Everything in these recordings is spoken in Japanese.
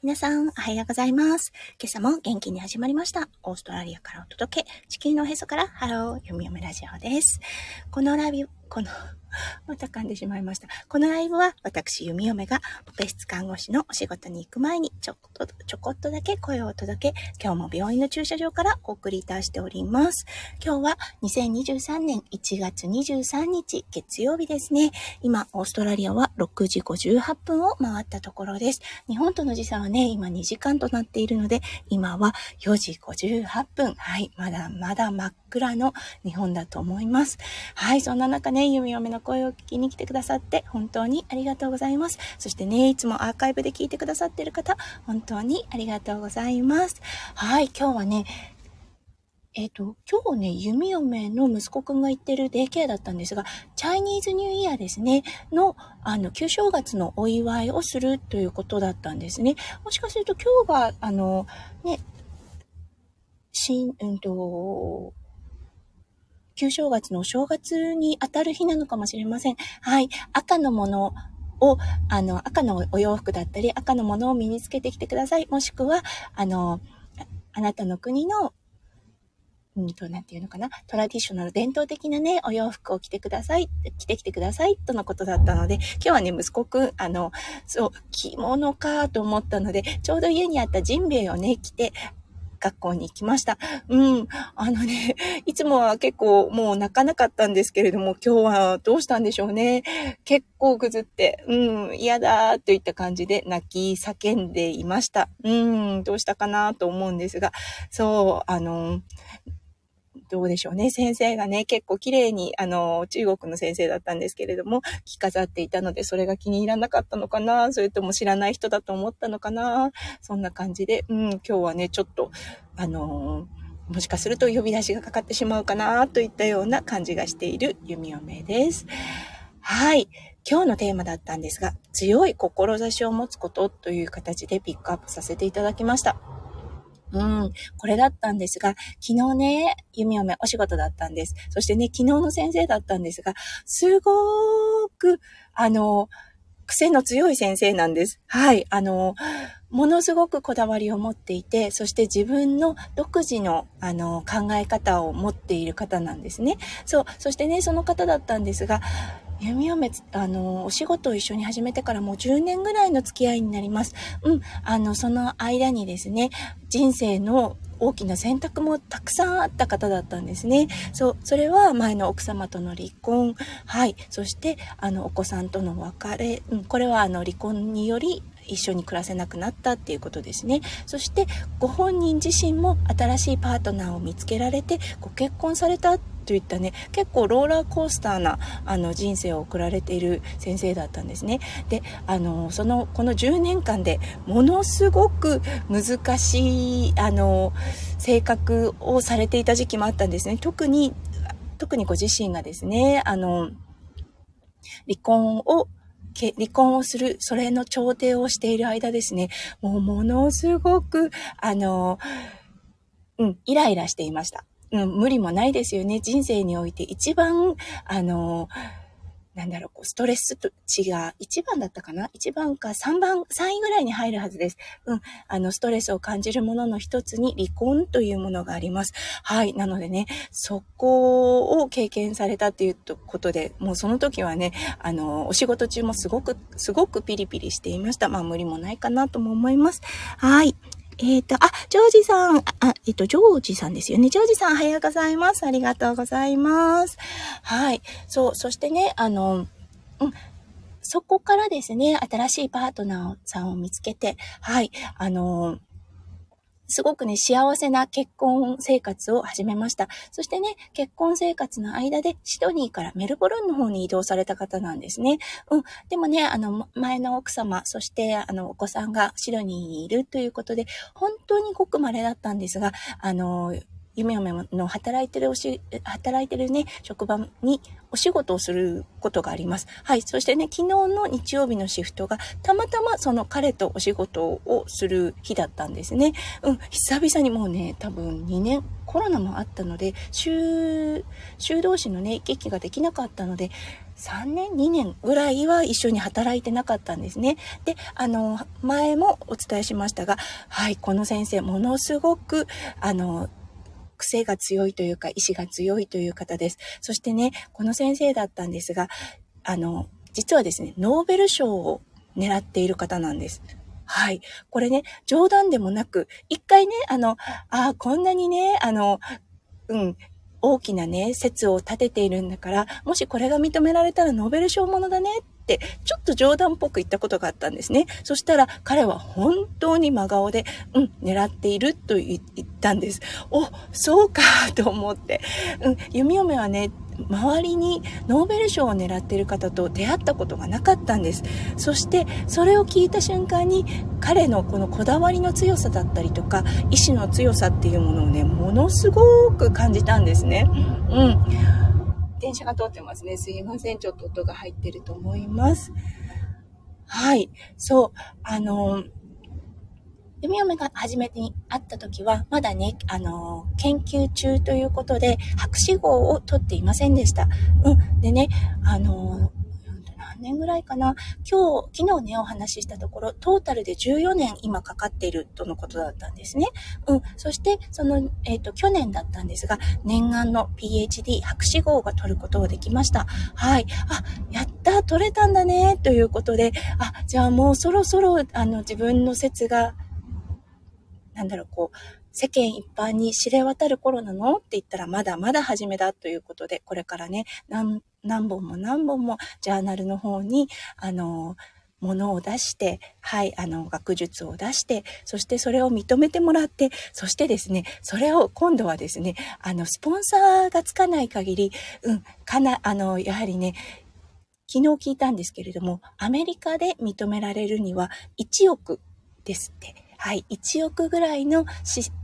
皆さん、おはようございます。今朝も元気に始まりました。オーストラリアからお届け、地球のおへそからハロー、読み読みラジオです。このラビ、このまた噛んでしまいました。このライブは私、弓嫁が、オペ室看護師のお仕事に行く前に、ちょっと、ちょこっとだけ声を届け、今日も病院の駐車場からお送りいたしております。今日は2023年1月23日、月曜日ですね。今、オーストラリアは6時58分を回ったところです。日本との時差はね、今2時間となっているので、今は4時58分。はい、まだまだ真っ暗の日本だと思います。はい、そんな中ね、弓嫁の声を聞きに来てくださって本当にありがとうございます。そしてね、いつもアーカイブで聞いてくださってる方、本当にありがとうございます。はい、今日はね、えっ、ー、と、今日ね、弓嫁の息子くんが行ってるデイケアだったんですが、チャイニーズニューイヤーですね、の、あの、旧正月のお祝いをするということだったんですね。もしかすると今日が、あの、ね、新、うんと、旧正月のお正月に当たる日なのかもしれません。はい。赤のものを、あの、赤のお洋服だったり、赤のものを身につけてきてください。もしくは、あの、あなたの国の、うんと、なていうのかな、トラディショナル、伝統的なね、お洋服を着てください、着てきてください、とのことだったので、今日はね、息子くん、あの、そう、着物かと思ったので、ちょうど家にあったジンベエをね、着て、学校に行きました。うん。あのね、いつもは結構もう泣かなかったんですけれども、今日はどうしたんでしょうね。結構ぐずって、うん、嫌だといった感じで泣き叫んでいました。うん、どうしたかなと思うんですが、そう、あの、どうでしょうね。先生がね、結構綺麗に、あの、中国の先生だったんですけれども、着飾っていたので、それが気に入らなかったのかなそれとも知らない人だと思ったのかなそんな感じで、うん、今日はね、ちょっと、あのもしかすると呼び出しがかかってしまうかなといったような感じがしている弓嫁です。はい。今日のテーマだったんですが、強い志を持つことという形でピックアップさせていただきました。うん、これだったんですが、昨日ね、弓嫁お仕事だったんです。そしてね、昨日の先生だったんですが、すごーく、あの、癖の強い先生なんです。はい。あの、ものすごくこだわりを持っていて、そして自分の独自の、あの、考え方を持っている方なんですね。そう。そしてね、その方だったんですが、弓嫁、あの、お仕事を一緒に始めてからもう10年ぐらいの付き合いになります。うん、あの、その間にですね、人生の大きな選択もたくさんあった方だったんですね。そう、それは前の奥様との離婚、はい、そしてあのお子さんとの別れ、うん、これはあの離婚により一緒に暮らせなくなったっていうことですね。そしてご本人自身も新しいパートナーを見つけられてご結婚されたといったね結構ローラーコースターなあの人生を送られている先生だったんですね。であのそのこの10年間でものすごく難しいあの性格をされていた時期もあったんですね。特に特にご自身がですねあの離婚を離婚をする、それの調停をしている間ですね、もうものすごく、あの、うん、イライラしていました。うん、無理もないですよね。人生において一番、あの、なんだろう、こうストレス値が1番だったかな ?1 番か3番、3位ぐらいに入るはずです。うん。あの、ストレスを感じるものの一つに離婚というものがあります。はい。なのでね、そこを経験されたっていうことで、もうその時はね、あの、お仕事中もすごく、すごくピリピリしていました。まあ無理もないかなとも思います。はい。えっ、ー、と、あ、ジョージさん、あ、えっ、ー、と、ジョージさんですよね。ジョージさん、おはようございます。ありがとうございます。はい。そう、そしてね、あの、うん、そこからですね、新しいパートナーさんを見つけて、はい、あの、すごくね、幸せな結婚生活を始めました。そしてね、結婚生活の間でシドニーからメルボルンの方に移動された方なんですね。うん。でもね、あの、前の奥様、そしてあの、お子さんがシドニーにいるということで、本当にごく稀だったんですが、あの、夢嫁の働いてるおし、働いてるね、職場にお仕事をすることがあります。はい。そしてね、昨日の日曜日のシフトが、たまたまその彼とお仕事をする日だったんですね。うん。久々にもうね、多分2年、コロナもあったので、週、週同士のね、行き来ができなかったので、3年 ?2 年ぐらいは一緒に働いてなかったんですね。で、あの、前もお伝えしましたが、はい、この先生、ものすごく、あの、癖が強いというか、意志が強いという方です。そしてね、この先生だったんですが、あの、実はですね、ノーベル賞を狙っている方なんです。はい。これね、冗談でもなく、一回ね、あの、ああ、こんなにね、あの、うん、大きなね、説を立てているんだから、もしこれが認められたらノーベル賞ものだねっ、ちょっと冗談っぽく言ったことがあったんですね。そしたら彼は本当に真顔で、うん、狙っていると言ったんです。お、そうかと思って。うん、弓嫁はね、周りにノーベル賞を狙っている方と出会ったことがなかったんですそしてそれを聞いた瞬間に彼のこのこだわりの強さだったりとか意志の強さっていうものをねものすごく感じたんですねうん電車が通ってますね。すいません。ちょっと音が入ってると思います。はい。そう。あの弓嫁が初めてに会った時は、まだね、あの、研究中ということで、博士号を取っていませんでした。うん。でね、あの年ぐらいかな今日、昨日ね、お話ししたところ、トータルで14年今かかっているとのことだったんですね。うん。そして、その、えっ、ー、と、去年だったんですが、念願の PhD 博士号が取ることができました。はい。あ、やった取れたんだねということで、あ、じゃあもうそろそろ、あの、自分の説がなんだろう、こう、世間一般に知れ渡る頃なの？って言ったらまだまだ初めだということで、これからね、何、何本も何本もジャーナルの方に、あの、ものを出して、はい、あの、学術を出して、そしてそれを認めてもらって、そしてですね、それを今度はですね、あの、スポンサーがつかない限り、うん、かな、あの、やはりね、昨日聞いたんですけれども、アメリカで認められるには1億ですって。はい、1億ぐらいの、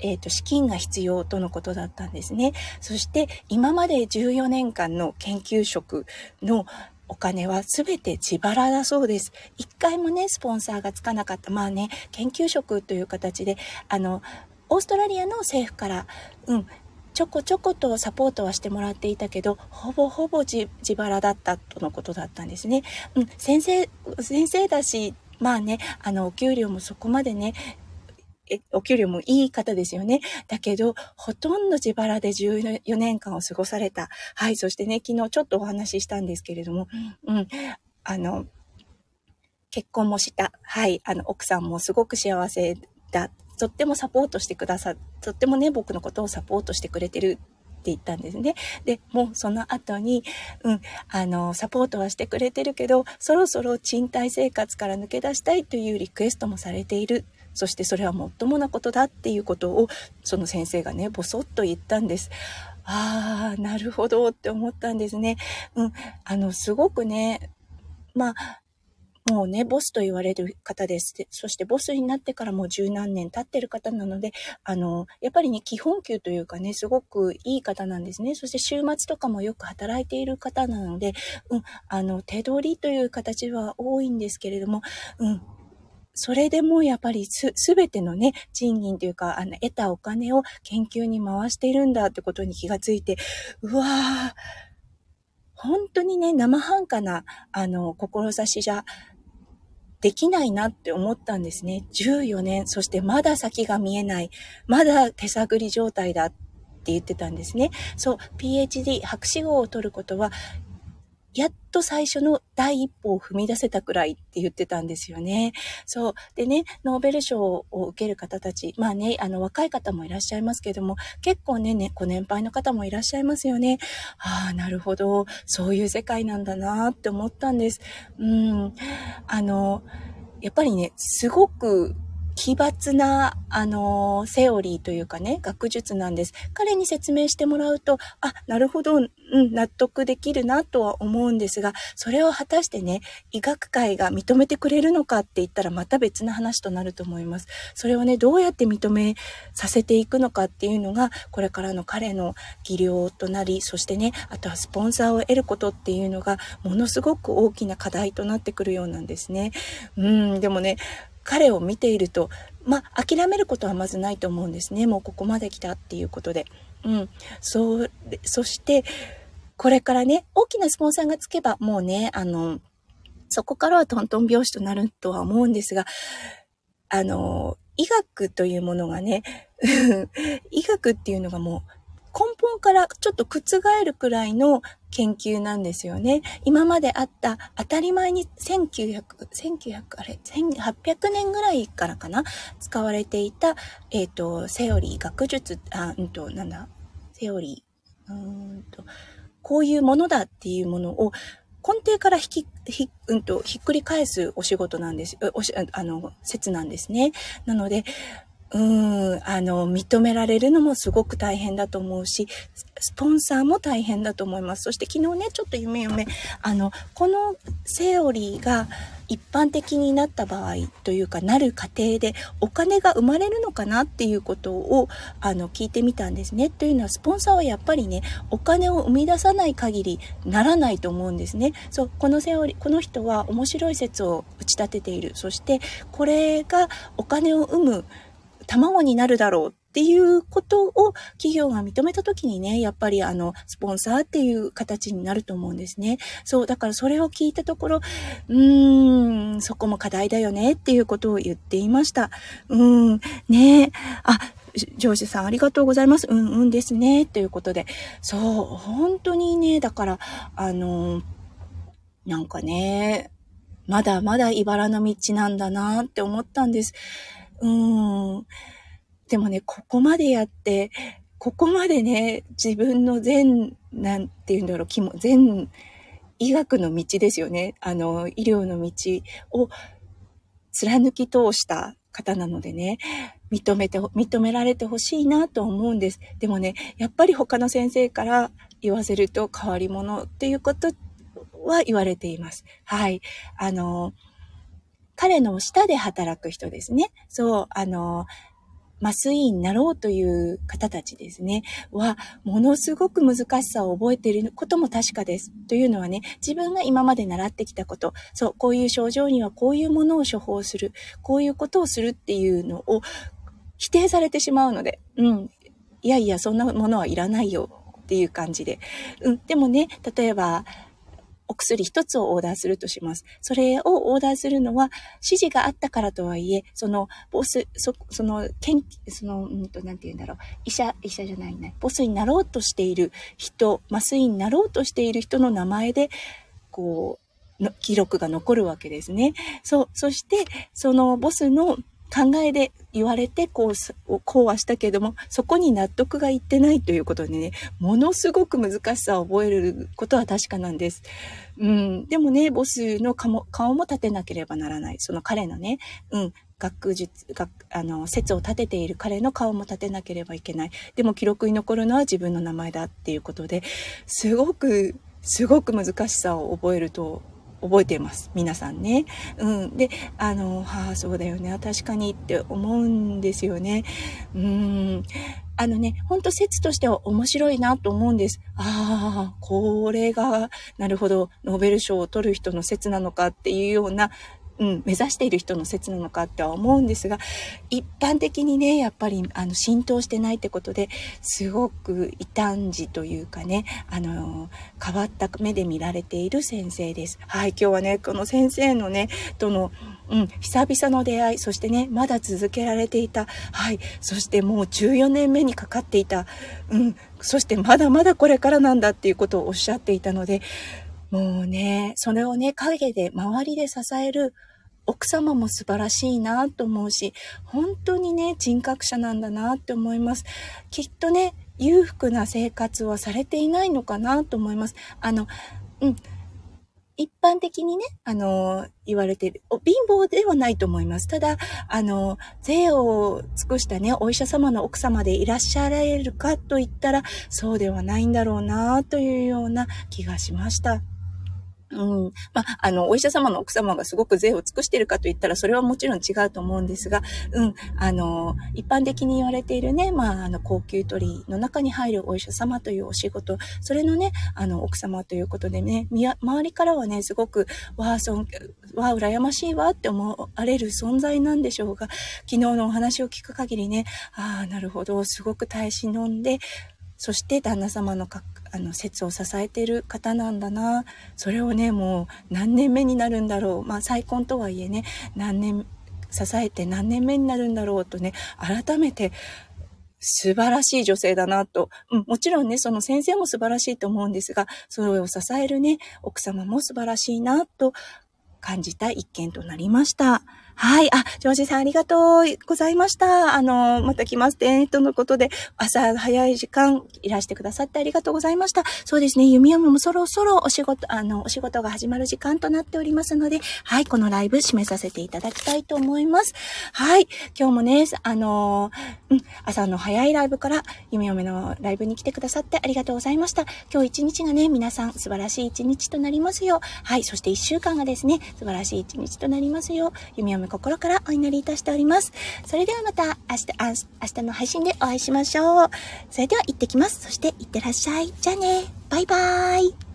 えーと、資金が必要とのことだったんですね。そして今まで14年間の研究職のお金は全て自腹だそうです。一回もね、スポンサーがつかなかった。まあね、研究職という形で、あの、オーストラリアの政府から、うん、ちょこちょことサポートはしてもらっていたけど、ほぼほぼ自腹だったとのことだったんですね。うん、先生、先生だし、まあね、あの、お給料もそこまでね、え、お給料もいい方ですよね。だけど、ほとんど自腹で14年間を過ごされた。はい。そしてね、昨日ちょっとお話ししたんですけれども、うん。あの、結婚もした。はい。あの、奥さんもすごく幸せだ。とってもサポートしてくださ、とってもね、僕のことをサポートしてくれてるって言ったんですね。で、もうその後に、うん、あの、サポートはしてくれてるけど、そろそろ賃貸生活から抜け出したいというリクエストもされている。そしてそれはもっともなことだっていうことを、その先生がね、ぼそっと言ったんです。ああ、なるほどって思ったんですね。うん、あの、すごくね、まあ、もうね、ボスと言われる方です。そしてボスになってからもう十何年経ってる方なので、あの、やっぱりね、基本給というかね、すごくいい方なんですね。そして週末とかもよく働いている方なので、うん、あの、手取りという形は多いんですけれども、うん、それでもやっぱりす、すべてのね、賃金というか、あの、得たお金を研究に回しているんだってことに気がついて、うわぁ、本当にね、生半可な、あの、志じゃできないなって思ったんですね。14年、そしてまだ先が見えない、まだ手探り状態だって言ってたんですね。そう、PhD、博士号を取ることは、やっと最初の第一歩を踏み出せたくらいって言ってたんですよね。そう。でね、ノーベル賞を受ける方たち、まあね、あの若い方もいらっしゃいますけども、結構ね、ねご年配の方もいらっしゃいますよね。ああ、なるほど。そういう世界なんだなって思ったんです。うん。あの、やっぱりね、すごく奇抜な、あのー、セオリーというかね、学術なんです。彼に説明してもらうと、あ、なるほど、うん、納得できるなとは思うんですが、それを果たしてね、医学界が認めてくれるのかって言ったらまた別な話となると思います。それをね、どうやって認めさせていくのかっていうのが、これからの彼の技量となり、そしてね、あとはスポンサーを得ることっていうのが、ものすごく大きな課題となってくるようなんですね。うん、でもね、彼を見ていると、まあ、諦めることはまずないと思うんですね。もうここまで来たっていうことで。うん。そう、そして、これからね、大きなスポンサーがつけば、もうね、あの、そこからはトントン拍子となるとは思うんですが、あの、医学というものがね、医学っていうのがもう根本からちょっと覆るくらいの研究なんですよね。今まであった当たり前に1900、1900、あれ、1800年ぐらいからかな？使われていた、えっ、ー、と、セオリー、学術、あ、うんと、なんだ、セオリー、うんと、こういうものだっていうものを根底から引き、ひ、うんと、ひっくり返すお仕事なんです、おし、あの、説なんですね。なので、うん、あの、認められるのもすごく大変だと思うし、スポンサーも大変だと思います。そして昨日ね、ちょっと夢夢、あの、このセオリーが一般的になった場合というか、なる過程でお金が生まれるのかなっていうことを、あの、聞いてみたんですね。というのは、スポンサーはやっぱりね、お金を生み出さない限りならないと思うんですね。そう、このセオリー、この人は面白い説を打ち立てている。そして、これがお金を生む、卵になるだろうっていうことを企業が認めた時にね、やっぱりあの、スポンサーっていう形になると思うんですね。そう、だからそれを聞いたところ、うーん、そこも課題だよねっていうことを言っていました。うーん、ねあ、上司さんありがとうございます。うんうんですね。ということで。そう、本当にね、だから、あの、なんかね、まだまだ茨の道なんだなって思ったんです。うん。でもね、ここまでやって、ここまでね、自分の善、なんて言うんだろう、気も、善、医学の道ですよね。あの、医療の道を貫き通した方なのでね、認めて、認められてほしいなと思うんです。でもね、やっぱり他の先生から言わせると変わり者っていうことは言われています。はい。あの、彼の下で働く人ですね。そう、あの、麻酔医になろうという方たちですね、は、ものすごく難しさを覚えていることも確かです。というのはね、自分が今まで習ってきたこと、そう、こういう症状にはこういうものを処方する、こういうことをするっていうのを否定されてしまうので、うん、いやいや、そんなものはいらないよっていう感じで。うん、でもね、例えば、お薬一つをオーダーするとします。それをオーダーするのは、指示があったからとはいえ、その、ボス、そ、その、研その、うんと、なんて言うんだろう。医者、医者じゃないね。ボスになろうとしている人、麻酔になろうとしている人の名前で、こう、の記録が残るわけですね。そう、そして、そのボスの考えで言われてこう、こうはしたけども、そこに納得がいってないということでね、ものすごく難しさを覚えることは確かなんです。うん、でもね、ボスの顔も顔も立てなければならない。その彼のね、うん、学術、学、あの、説を立てている彼の顔も立てなければいけない。でも記録に残るのは自分の名前だっていうことで、すごく、すごく難しさを覚えると覚えています。皆さんね。うん。で、あの、はあ、そうだよね。確かにって思うんですよね。うん。あのね、ほんと説としては面白いなと思うんです。ああ、これが、なるほど、ノーベル賞を取る人の説なのかっていうようなうん、目指している人の説なのかっては思うんですが、一般的にね、やっぱり、あの、浸透してないってことで、すごく異端児というかね、あの、変わった目で見られている先生です。はい、今日はね、この先生のね、との、うん、久々の出会い、そしてね、まだ続けられていた、はい、そしてもう14年目にかかっていた、うん、そしてまだまだこれからなんだっていうことをおっしゃっていたので、もうね、それをね、陰で、周りで支える奥様も素晴らしいなと思うし、本当にね、人格者なんだなって思います。きっとね、裕福な生活はされていないのかなと思います。あの、うん。一般的にね、あの、言われている、貧乏ではないと思います。ただ、あの、税を尽くしたね、お医者様の奥様でいらっしゃられるかと言ったら、そうではないんだろうな、というような気がしました。うん。まあ、あの、お医者様の奥様がすごく税を尽くしているかと言ったら、それはもちろん違うと思うんですが、うん。あの、一般的に言われているね、まあ、あの、高級鳥の中に入るお医者様というお仕事、それのね、あの、奥様ということでね、周りからはね、すごく、わあ、尊わあ、羨ましいわって思われる存在なんでしょうが、昨日のお話を聞く限りね、ああ、なるほど、すごく耐え忍んで、そして旦那様のかあの説を支えている方なんだな。それをねもう何年目になるんだろう。まあ再婚とはいえね何年支えて何年目になるんだろうとね改めて素晴らしい女性だなと、うん、もちろんね、その先生も素晴らしいと思うんですが、それを支えるね、奥様も素晴らしいなと感じた一件となりました。はい。あ、ジョージさんありがとうございました。あの、また来ますね。とのことで、朝早い時間いらしてくださってありがとうございました。そうですね。弓嫁もそろそろお仕事、あの、お仕事が始まる時間となっておりますので、はい。このライブ締めさせていただきたいと思います。はい。今日もね、あの、うん、朝の早いライブから弓嫁のライブに来てくださってありがとうございました。今日一日がね、皆さん素晴らしい一日となりますよ。はい。そして一週間がですね、素晴らしい一日となりますよ。弓嫁心からお祈りいたしております。それではまた明日、明日の配信でお会いしましょう。それでは行ってきます。そして行ってらっしゃい。じゃあね。バイバーイ。